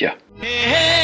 Yeah. Hey, hey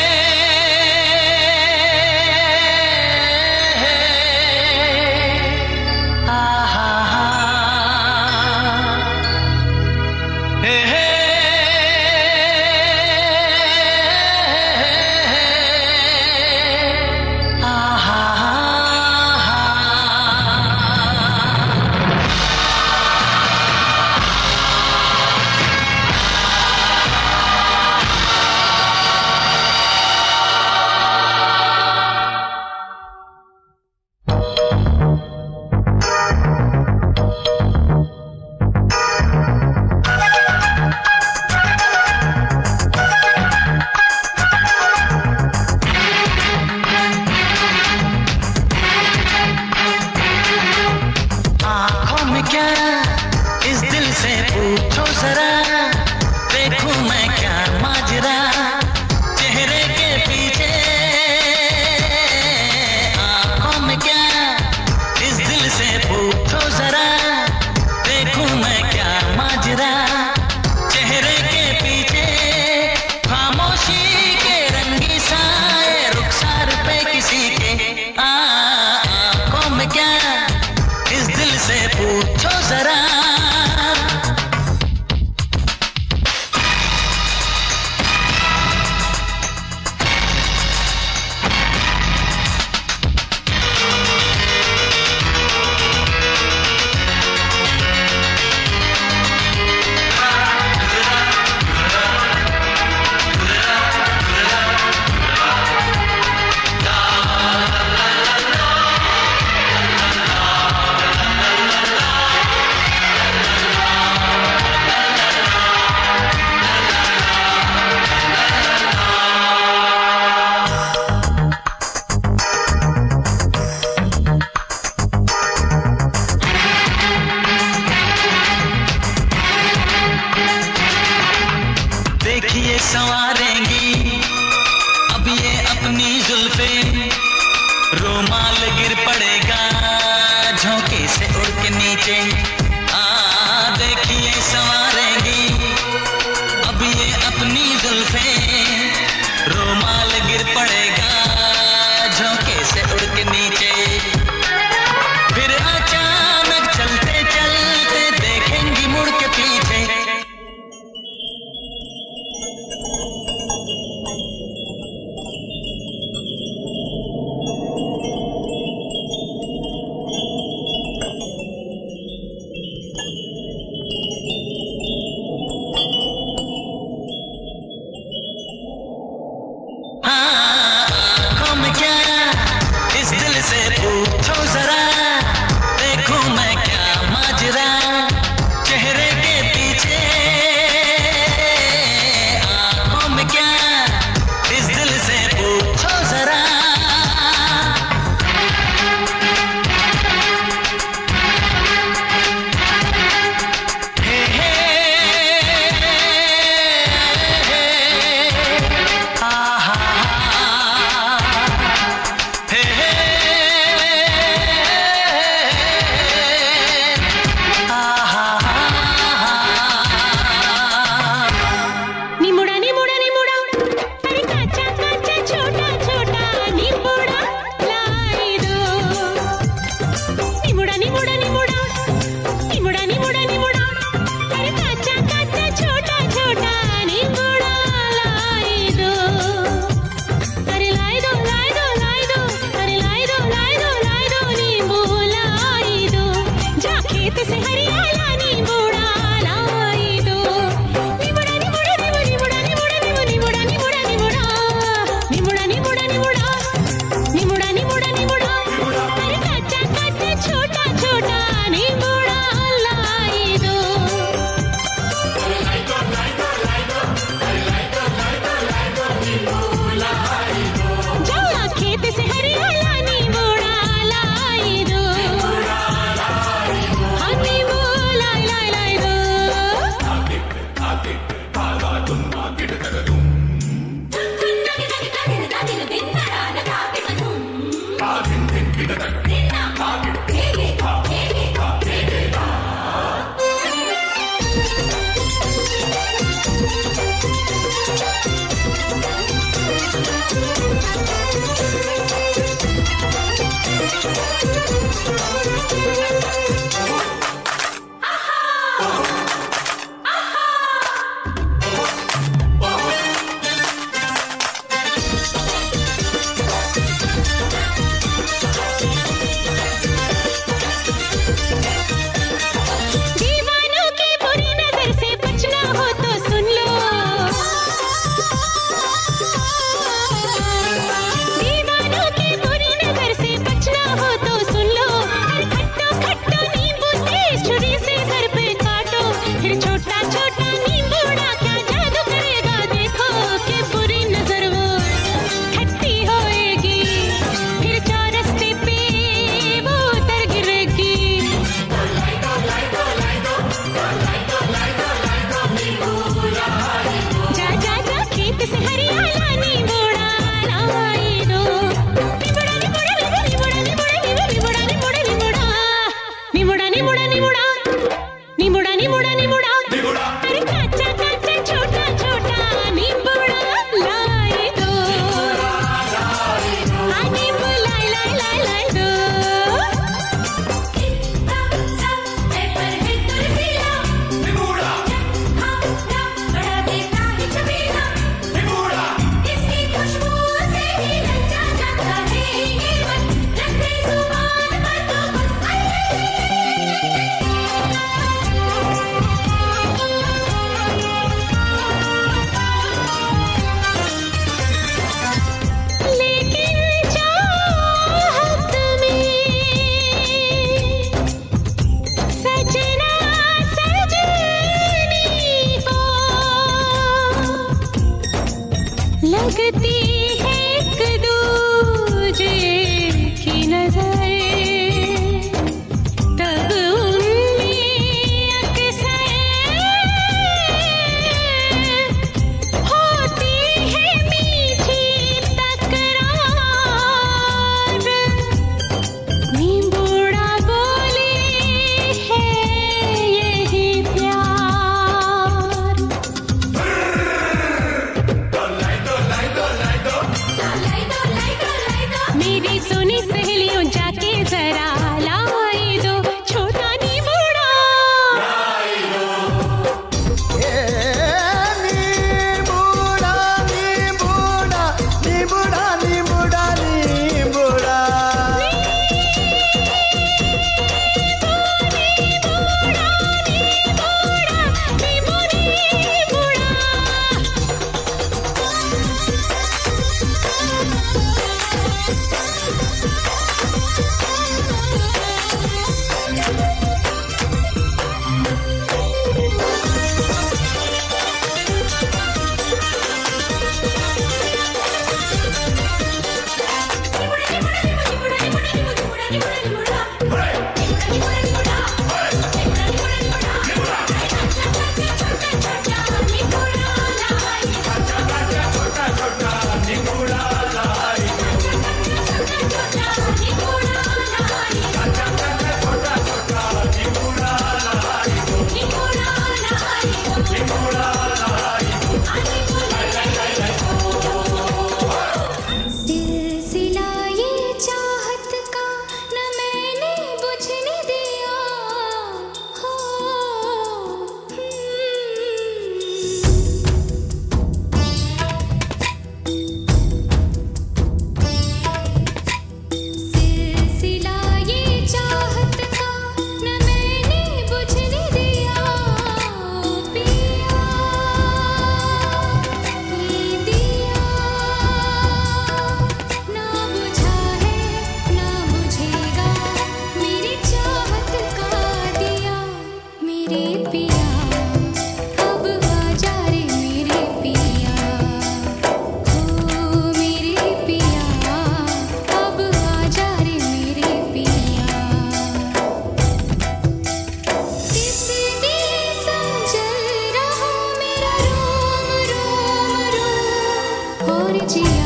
परिचिया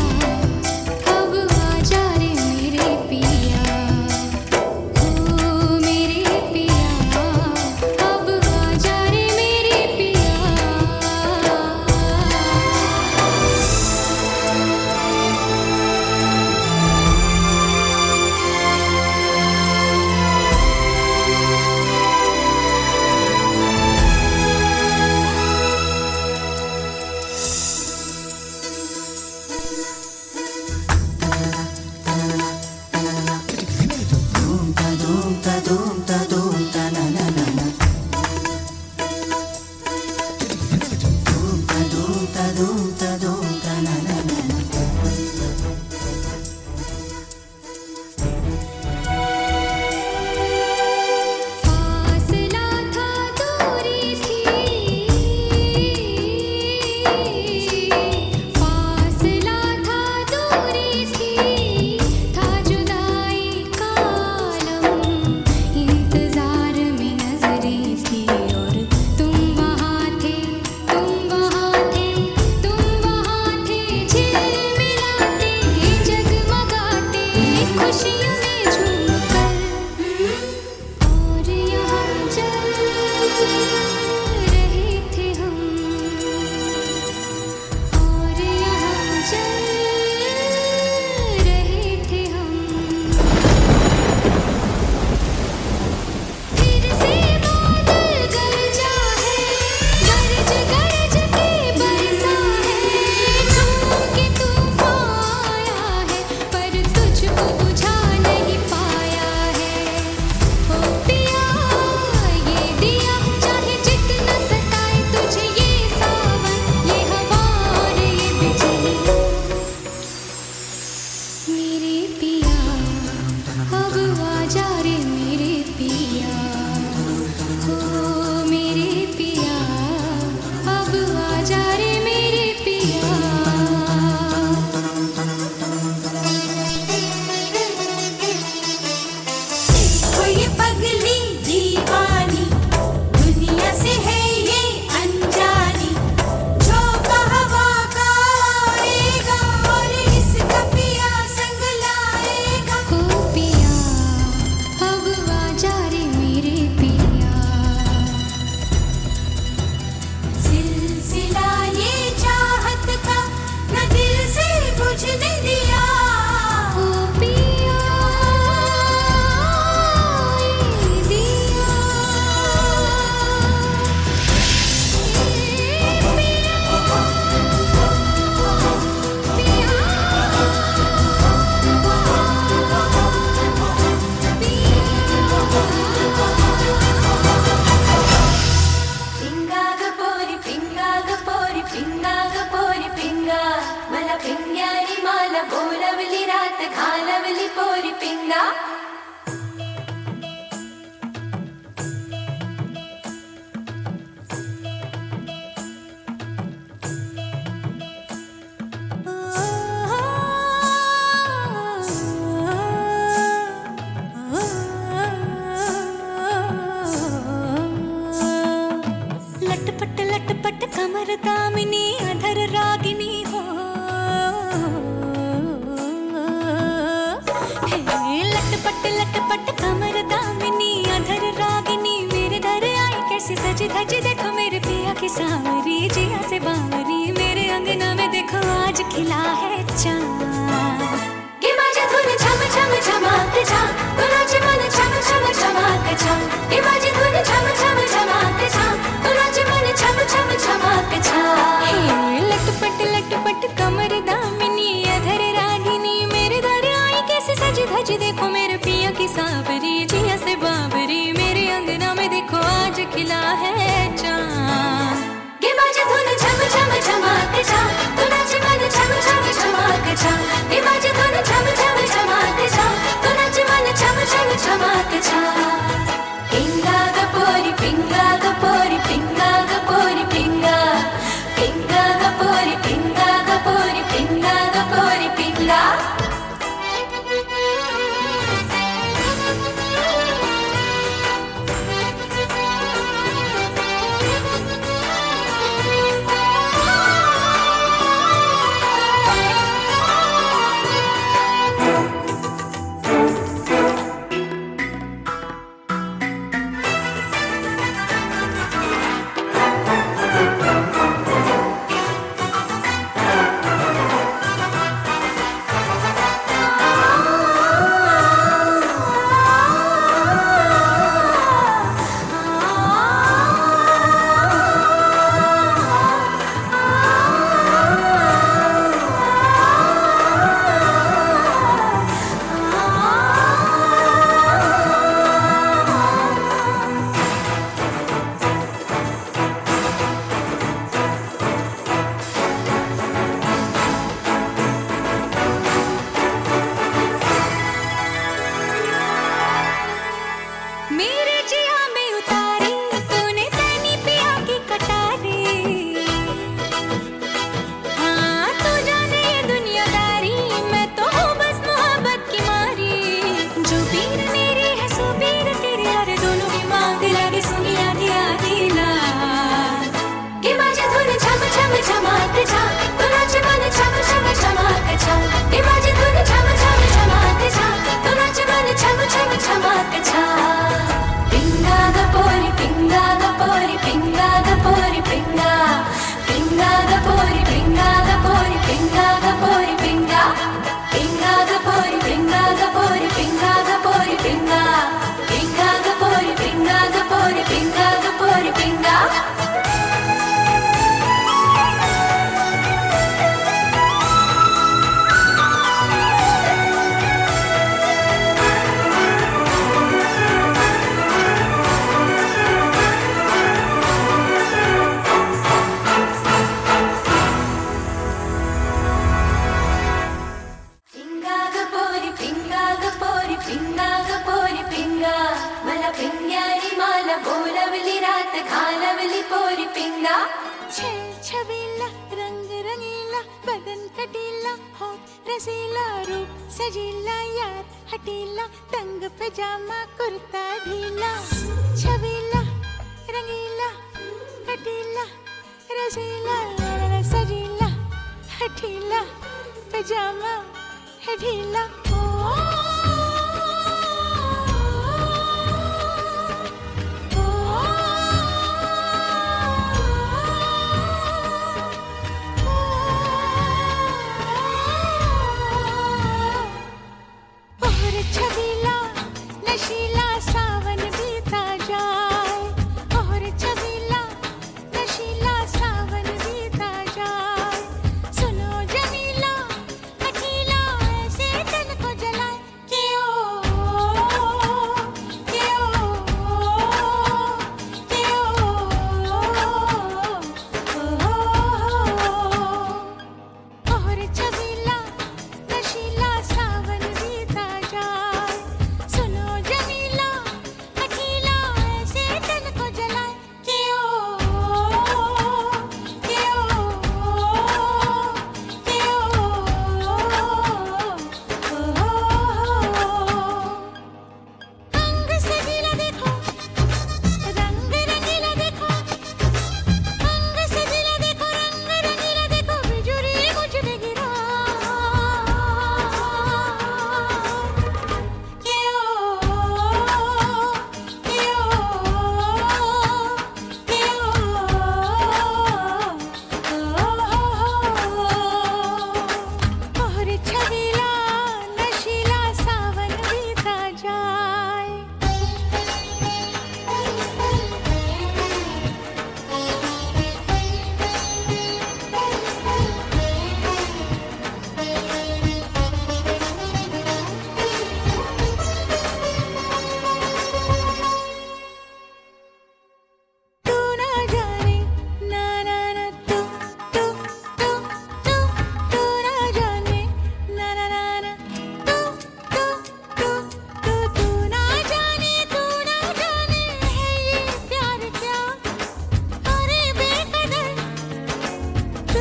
别叫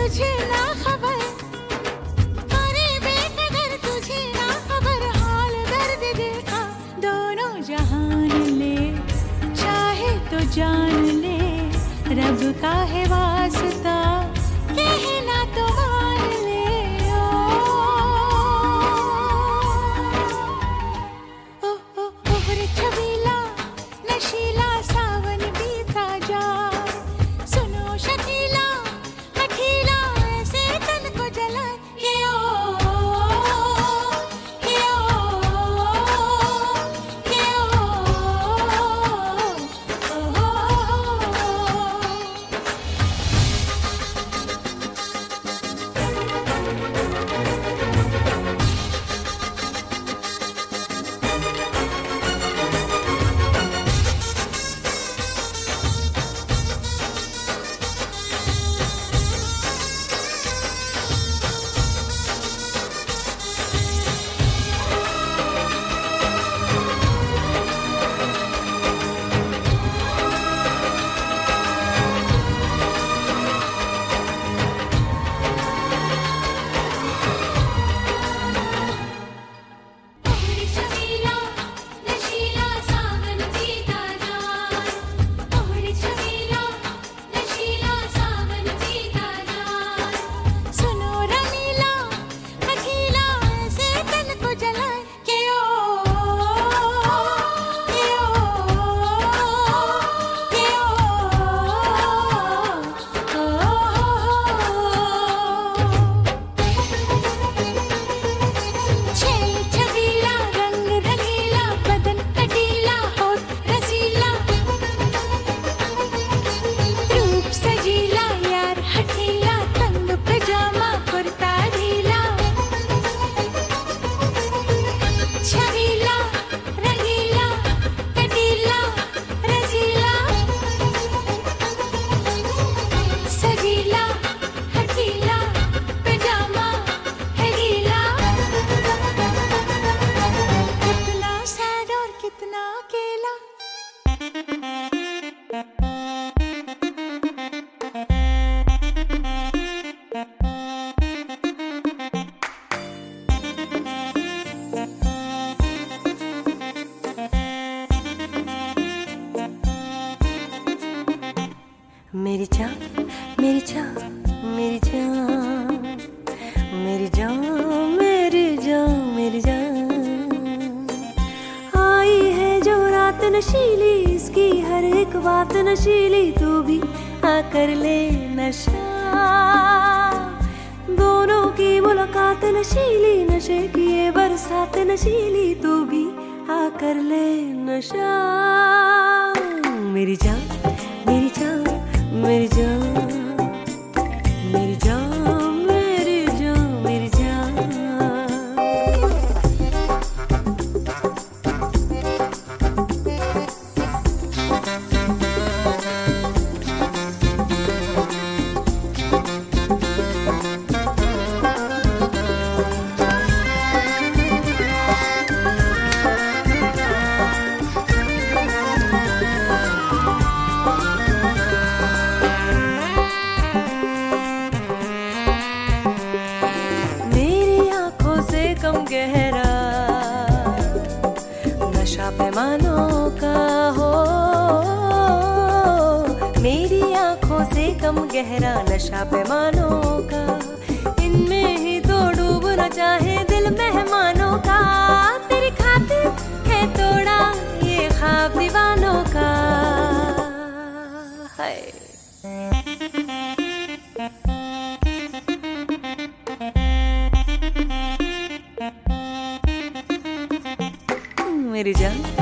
तुझे ना खबर। अरे बेकदर तुझे ना खबर। हाल दर्द देखा दोनों जहान ले चाहे तो जान ले, रब का है हम गहरा नशा पैमानों का। इनमें ही तो डूबना चाहे दिल मेहमानों का। तेरी खातिर है तोड़ा ये खाब दीवानों का। है मेरी जान।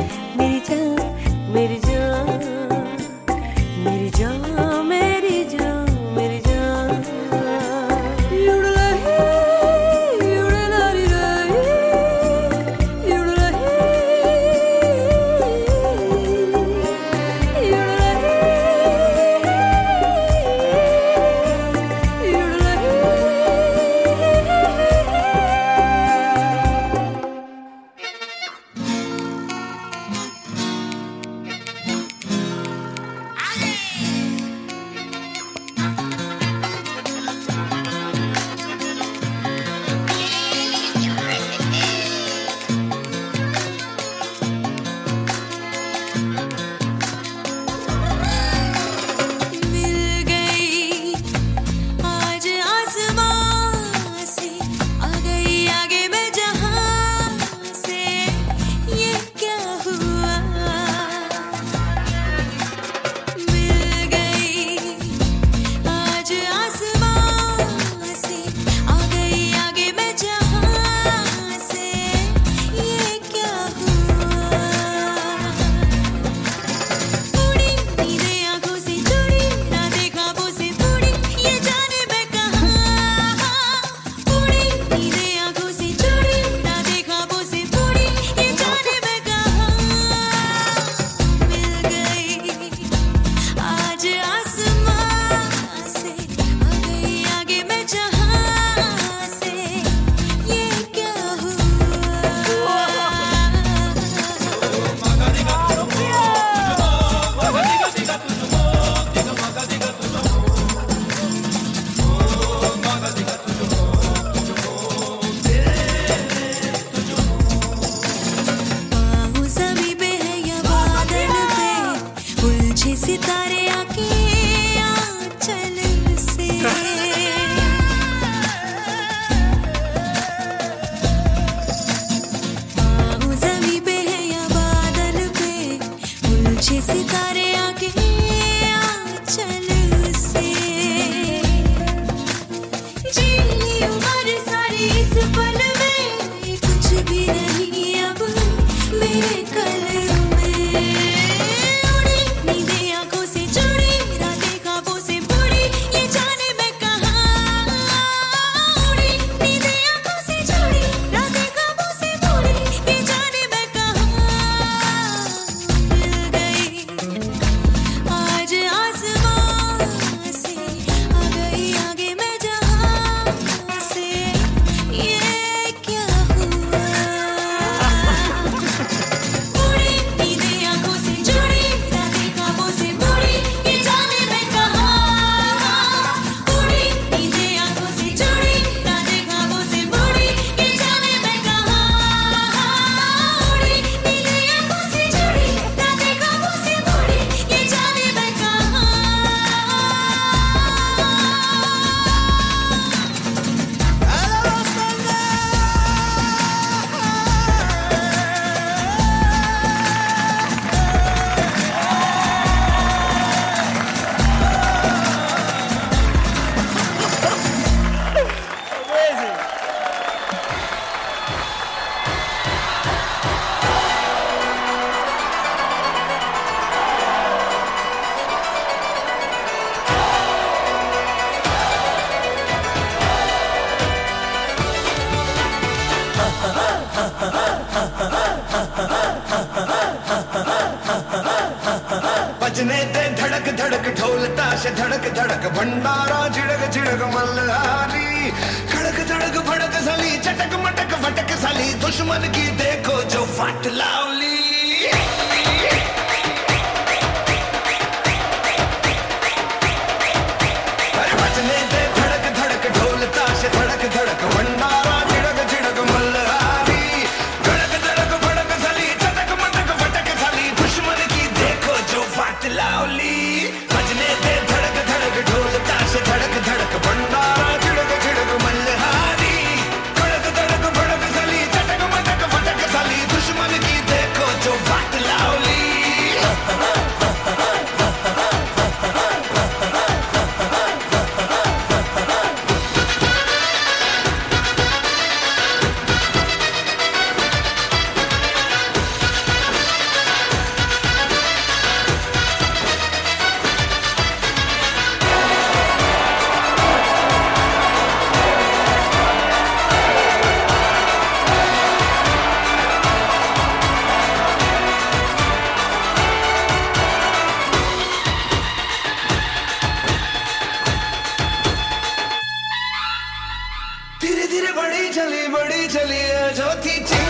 चली बड़ी चली है जो थी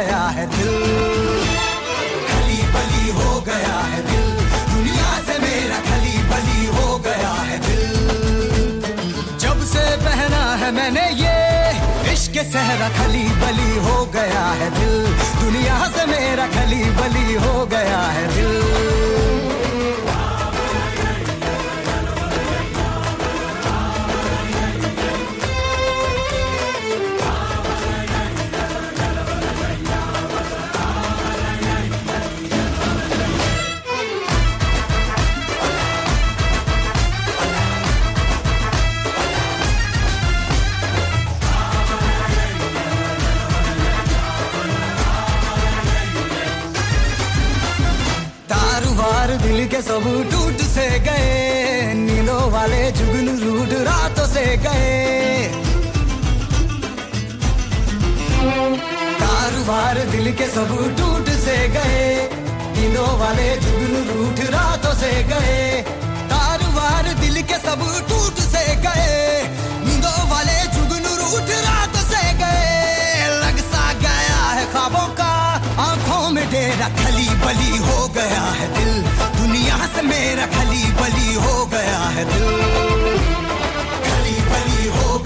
गया है दिल। खली बली हो गया है दिल। दुनिया से मेरा खली बली हो गया है दिल। जब से पहना है मैंने ये, इश्क सहरा खली बली हो गया है दिल। दुनिया से मेरा खली बली हो गया है दिल। टूट से गए नीलों वाले जुगन रूट रातों से गए। कारोबार दिल के सब टूट से गए नीलों वाले जुगन रूट रातों से गए। कारोबार दिल के सब टूट से गए। तेरा खली बली हो गया है दिल। दुनिया से मेरा खली बली हो गया है दिल। खली बली हो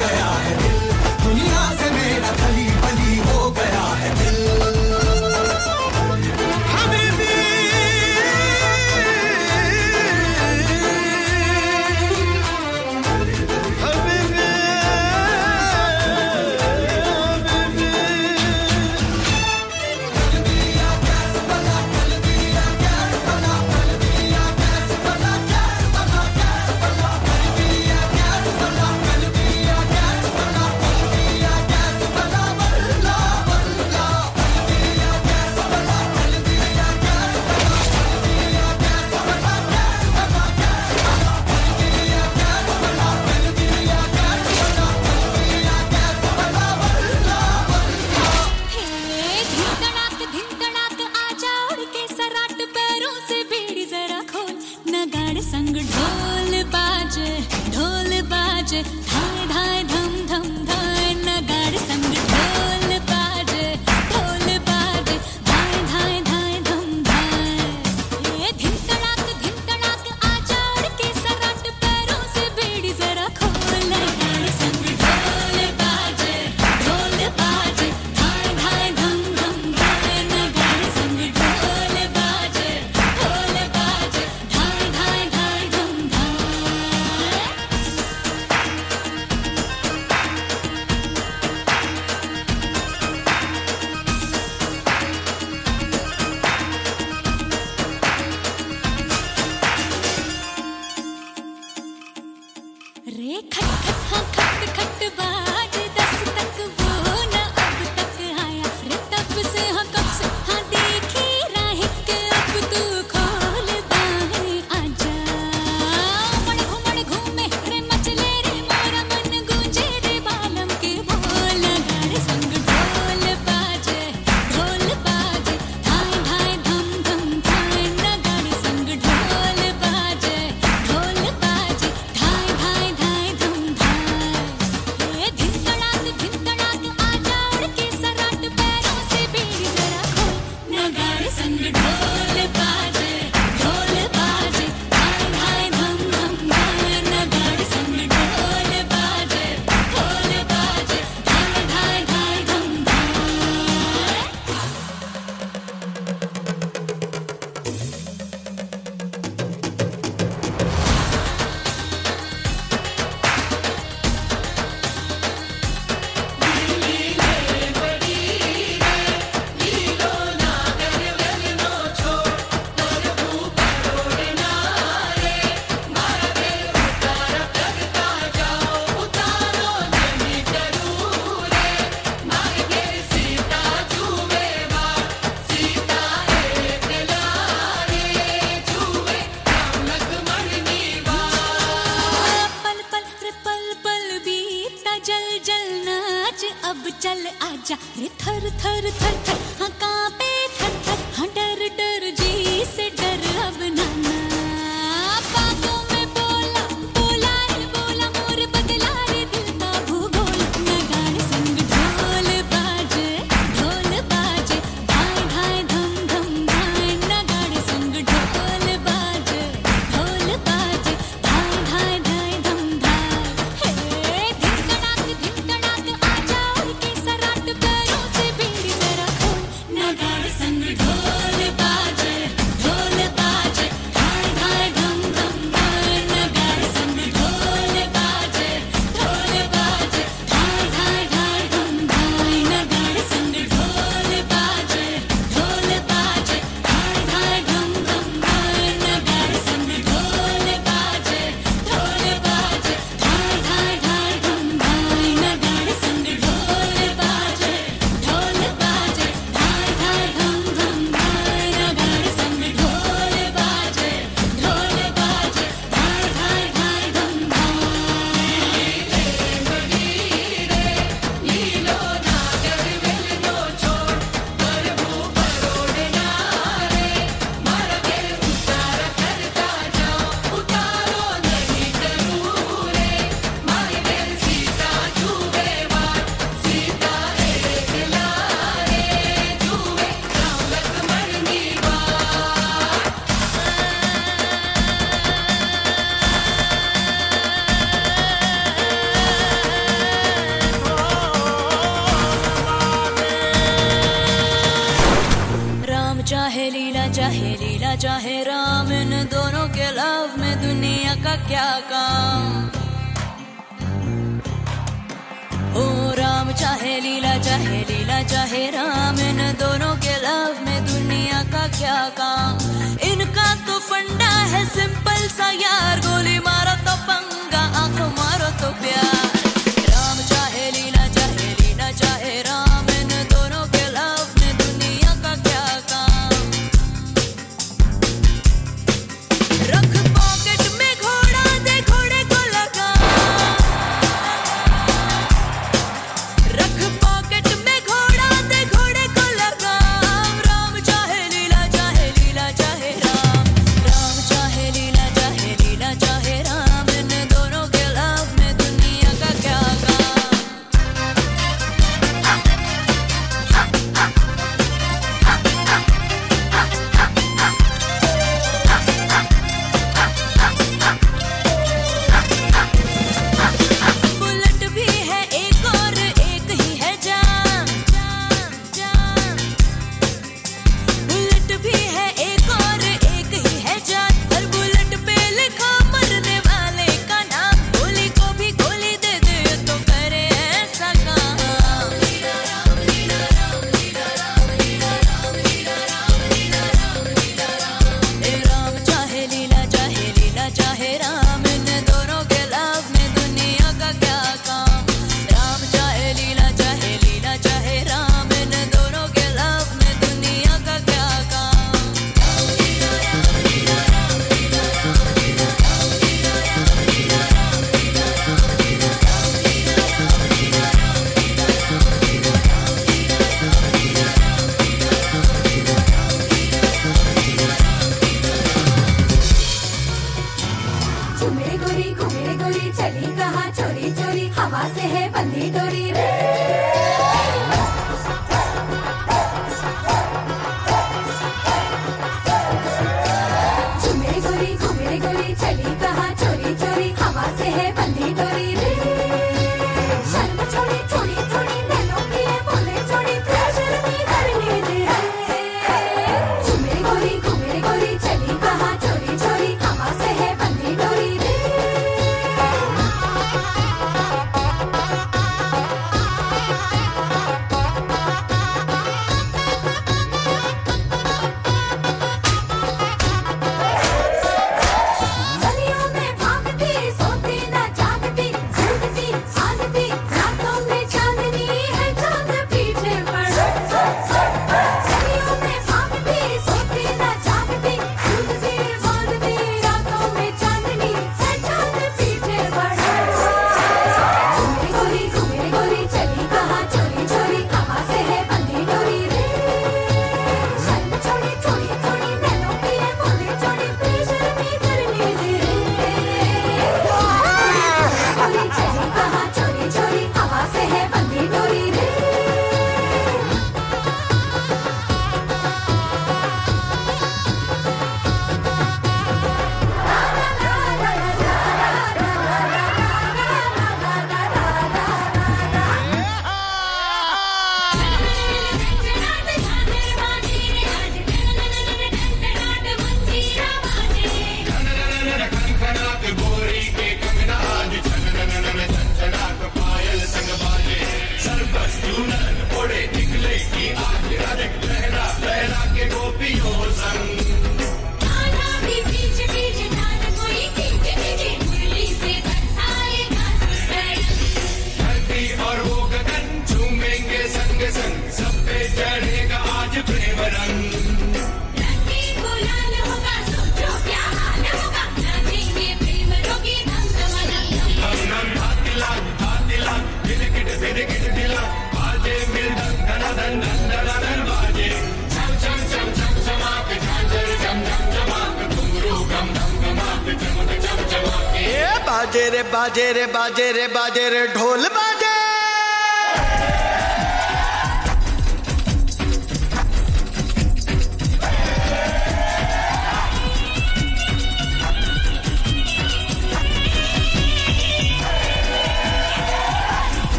बाजे रे बाजे रे बाजे रे बाजे रे ढोल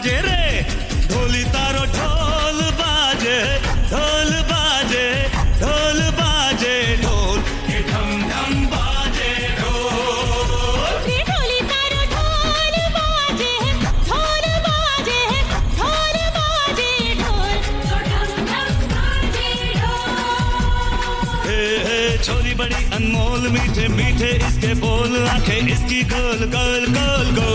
बाजे रे। ढोली तारो ढोल बाजे ढोल बाजे ढोल बाजे ढोल के ढम ढम बाजे ढोल। ढोली तारो ढोल बाजे ढोल बाजे ढोल बाजे ढोल। ढम ढम बाजे ढोल हे हे छोरी बड़ी अनमोल मीठे मीठे इसके बोल आँखें इसकी गोल गोल गोल गोल।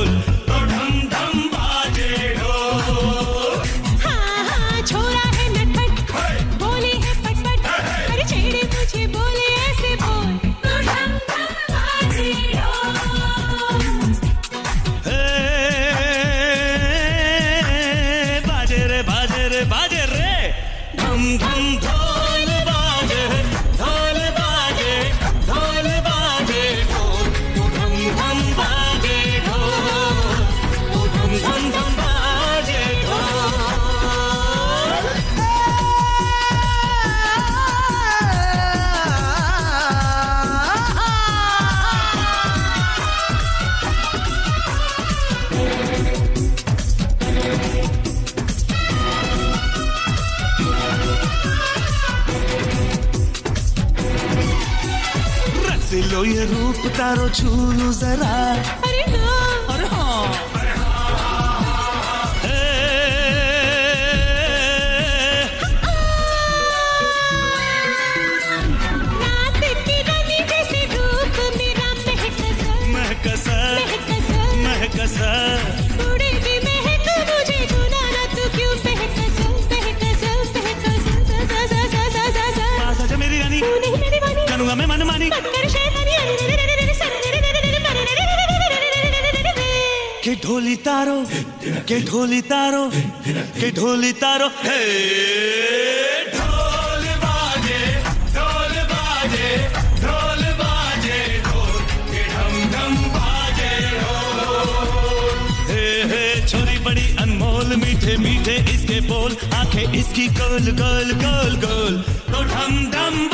लो ये रूप तारो छू लो जरा। अरे ना अरे हाँ। हे, ढोली तारो, के ढोली तारो, के ढोली तारो। हे छोरी बड़ी अनमोल, मीठे मीठे इसके बोल, आँखें इसकी गोल गोल गोल गोल। तो ढम ढम